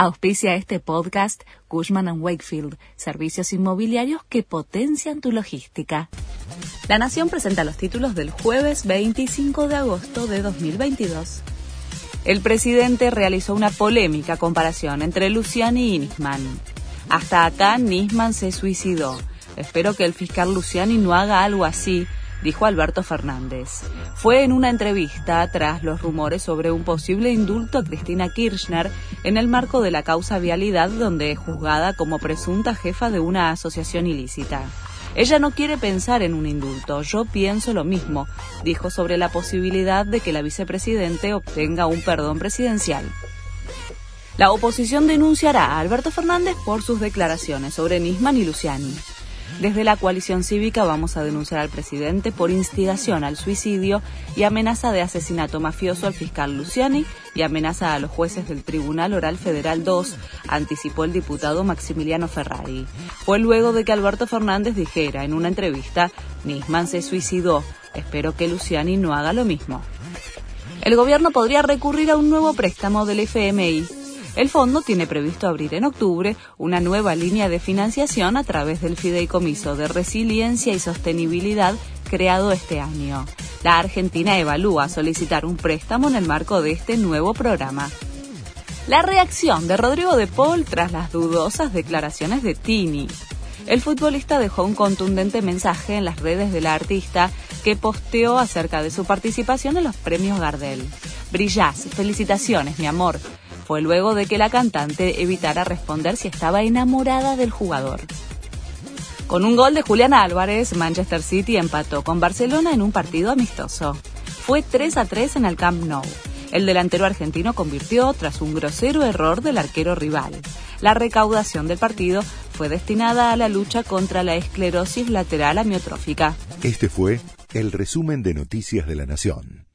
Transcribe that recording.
Auspicia este podcast Cushman ⁇ Wakefield, servicios inmobiliarios que potencian tu logística. La Nación presenta los títulos del jueves 25 de agosto de 2022. El presidente realizó una polémica comparación entre Luciani y Nisman. Hasta acá Nisman se suicidó. Espero que el fiscal Luciani no haga algo así dijo Alberto Fernández. Fue en una entrevista tras los rumores sobre un posible indulto a Cristina Kirchner en el marco de la causa Vialidad, donde es juzgada como presunta jefa de una asociación ilícita. Ella no quiere pensar en un indulto, yo pienso lo mismo, dijo sobre la posibilidad de que la vicepresidente obtenga un perdón presidencial. La oposición denunciará a Alberto Fernández por sus declaraciones sobre Nisman y Luciani. Desde la coalición cívica vamos a denunciar al presidente por instigación al suicidio y amenaza de asesinato mafioso al fiscal Luciani y amenaza a los jueces del Tribunal Oral Federal 2, anticipó el diputado Maximiliano Ferrari. Fue luego de que Alberto Fernández dijera en una entrevista, Nisman se suicidó, espero que Luciani no haga lo mismo. El gobierno podría recurrir a un nuevo préstamo del FMI el fondo tiene previsto abrir en octubre una nueva línea de financiación a través del Fideicomiso de Resiliencia y Sostenibilidad creado este año. La Argentina evalúa solicitar un préstamo en el marco de este nuevo programa. La reacción de Rodrigo de Paul tras las dudosas declaraciones de Tini. El futbolista dejó un contundente mensaje en las redes de la artista que posteó acerca de su participación en los premios Gardel. Brillás, felicitaciones, mi amor fue luego de que la cantante evitara responder si estaba enamorada del jugador. Con un gol de Julián Álvarez, Manchester City empató con Barcelona en un partido amistoso. Fue 3 a 3 en el Camp Nou. El delantero argentino convirtió tras un grosero error del arquero rival. La recaudación del partido fue destinada a la lucha contra la esclerosis lateral amiotrófica. Este fue el resumen de Noticias de la Nación.